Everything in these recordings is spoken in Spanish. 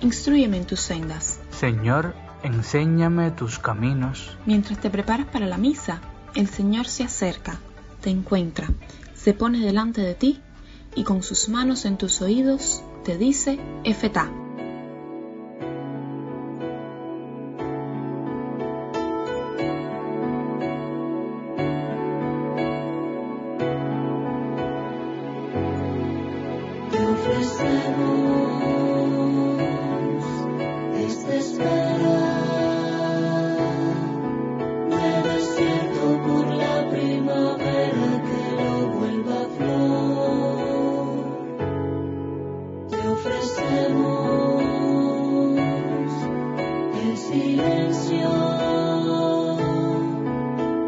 Instruyeme en tus sendas. Señor, enséñame tus caminos. Mientras te preparas para la misa, el Señor se acerca, te encuentra, se pone delante de ti y con sus manos en tus oídos te dice Efetá.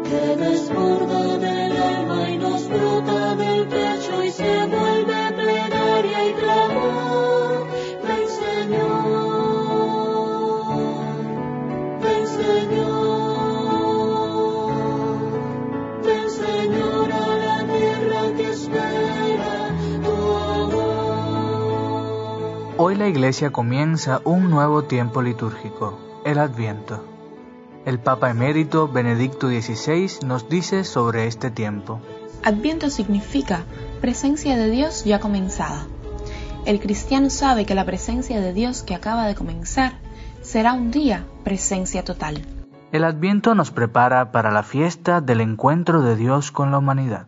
Que desborda del alma y nos brota del pecho y se vuelve Hoy la Iglesia comienza un nuevo tiempo litúrgico, el Adviento. El Papa emérito Benedicto XVI nos dice sobre este tiempo. Adviento significa presencia de Dios ya comenzada. El cristiano sabe que la presencia de Dios que acaba de comenzar será un día presencia total. El Adviento nos prepara para la fiesta del encuentro de Dios con la humanidad.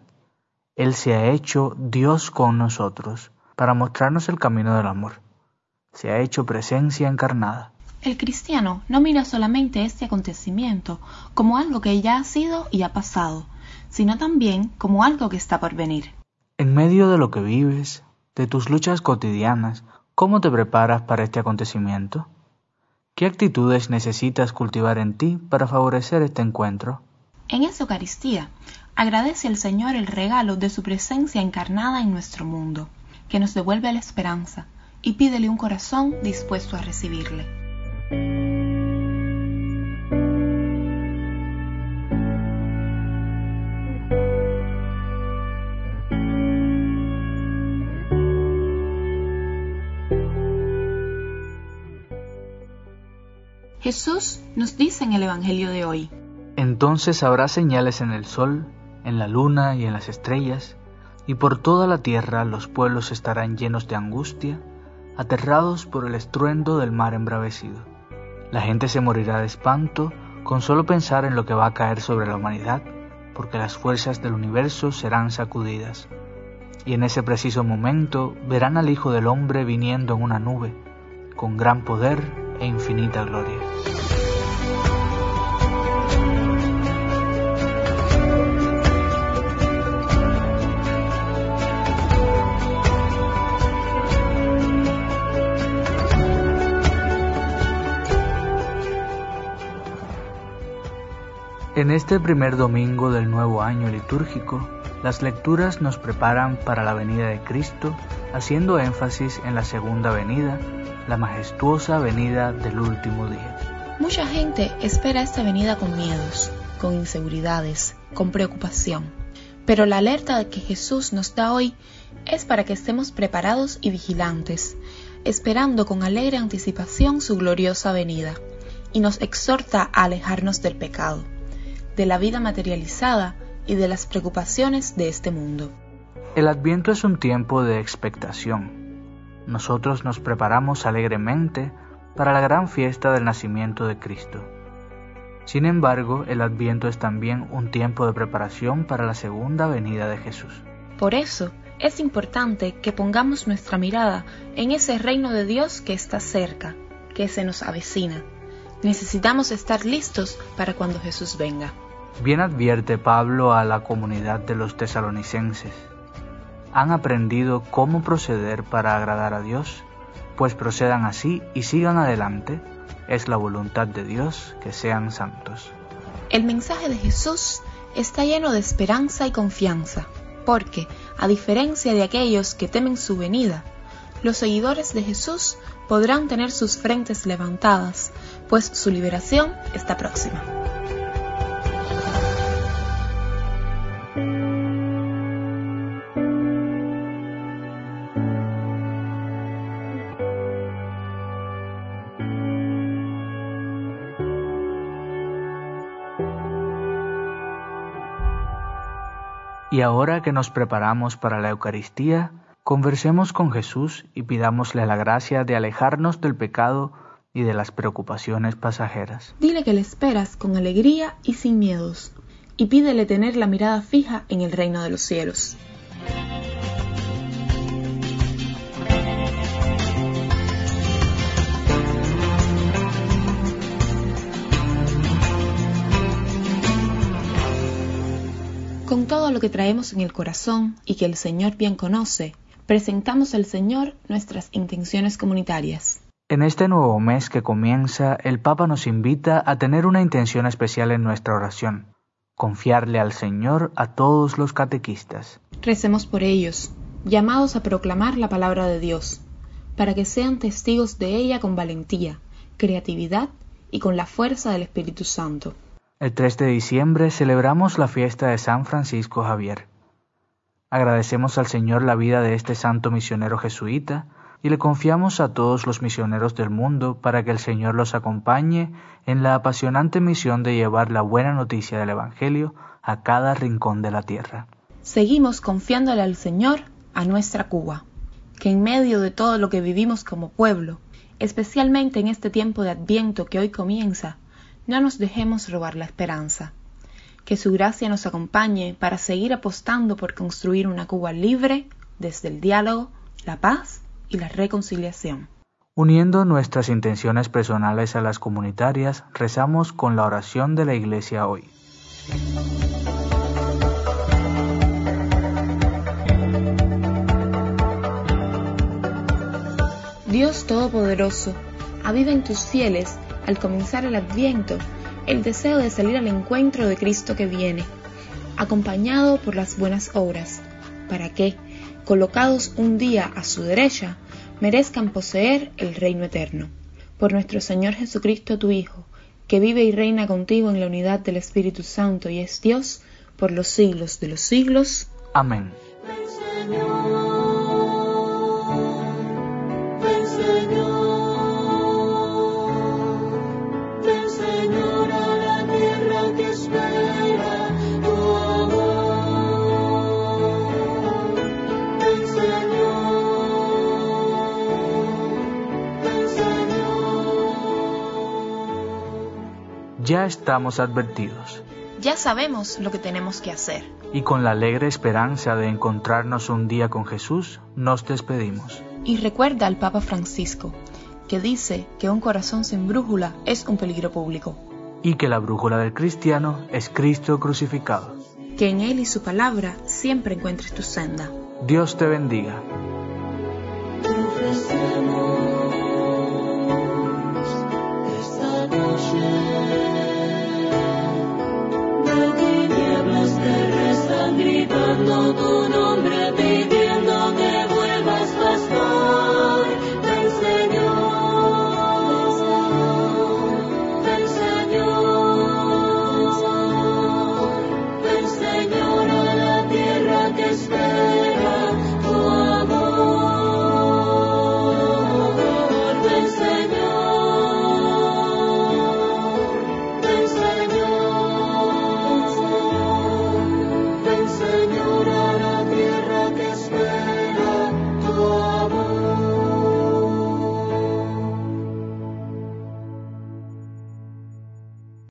Él se ha hecho Dios con nosotros para mostrarnos el camino del amor. Se ha hecho presencia encarnada. El cristiano no mira solamente este acontecimiento como algo que ya ha sido y ha pasado, sino también como algo que está por venir. En medio de lo que vives, de tus luchas cotidianas, ¿cómo te preparas para este acontecimiento? ¿Qué actitudes necesitas cultivar en ti para favorecer este encuentro? En esa Eucaristía, agradece al Señor el regalo de su presencia encarnada en nuestro mundo, que nos devuelve la esperanza, y pídele un corazón dispuesto a recibirle. Jesús nos dice en el Evangelio de hoy, Entonces habrá señales en el sol, en la luna y en las estrellas, y por toda la tierra los pueblos estarán llenos de angustia, aterrados por el estruendo del mar embravecido. La gente se morirá de espanto con solo pensar en lo que va a caer sobre la humanidad, porque las fuerzas del universo serán sacudidas. Y en ese preciso momento verán al Hijo del Hombre viniendo en una nube, con gran poder e infinita gloria. En este primer domingo del nuevo año litúrgico, las lecturas nos preparan para la venida de Cristo, haciendo énfasis en la segunda venida, la majestuosa venida del último día. Mucha gente espera esta venida con miedos, con inseguridades, con preocupación. Pero la alerta que Jesús nos da hoy es para que estemos preparados y vigilantes, esperando con alegre anticipación su gloriosa venida, y nos exhorta a alejarnos del pecado, de la vida materializada y de las preocupaciones de este mundo. El Adviento es un tiempo de expectación. Nosotros nos preparamos alegremente para la gran fiesta del nacimiento de Cristo. Sin embargo, el Adviento es también un tiempo de preparación para la segunda venida de Jesús. Por eso, es importante que pongamos nuestra mirada en ese reino de Dios que está cerca, que se nos avecina. Necesitamos estar listos para cuando Jesús venga. Bien advierte Pablo a la comunidad de los tesalonicenses. ¿Han aprendido cómo proceder para agradar a Dios? Pues procedan así y sigan adelante. Es la voluntad de Dios que sean santos. El mensaje de Jesús está lleno de esperanza y confianza, porque, a diferencia de aquellos que temen su venida, los seguidores de Jesús podrán tener sus frentes levantadas, pues su liberación está próxima. Y ahora que nos preparamos para la Eucaristía, conversemos con Jesús y pidámosle la gracia de alejarnos del pecado y de las preocupaciones pasajeras. Dile que le esperas con alegría y sin miedos, y pídele tener la mirada fija en el reino de los cielos. Con todo lo que traemos en el corazón y que el Señor bien conoce, presentamos al Señor nuestras intenciones comunitarias. En este nuevo mes que comienza, el Papa nos invita a tener una intención especial en nuestra oración, confiarle al Señor a todos los catequistas. Recemos por ellos, llamados a proclamar la palabra de Dios, para que sean testigos de ella con valentía, creatividad y con la fuerza del Espíritu Santo. El 3 de diciembre celebramos la fiesta de San Francisco Javier. Agradecemos al Señor la vida de este santo misionero jesuita y le confiamos a todos los misioneros del mundo para que el Señor los acompañe en la apasionante misión de llevar la buena noticia del Evangelio a cada rincón de la tierra. Seguimos confiándole al Señor a nuestra Cuba, que en medio de todo lo que vivimos como pueblo, especialmente en este tiempo de Adviento que hoy comienza, no nos dejemos robar la esperanza. Que su gracia nos acompañe para seguir apostando por construir una Cuba libre desde el diálogo, la paz y la reconciliación. Uniendo nuestras intenciones personales a las comunitarias, rezamos con la oración de la Iglesia hoy. Dios Todopoderoso, aviva en tus fieles, al comenzar el adviento, el deseo de salir al encuentro de Cristo que viene, acompañado por las buenas obras, para que, colocados un día a su derecha, merezcan poseer el reino eterno. Por nuestro Señor Jesucristo, tu Hijo, que vive y reina contigo en la unidad del Espíritu Santo y es Dios por los siglos de los siglos. Amén. Ya estamos advertidos, Ya sabemos lo que tenemos que hacer. y con la alegre esperanza de encontrarnos un día con Jesús, nos despedimos. Y recuerda al Papa Francisco, que dice que un corazón sin brújula es un peligro público, Y que la brújula del cristiano es Cristo crucificado. que en Él y su palabra siempre encuentres tu senda. Dios te bendiga. Boo.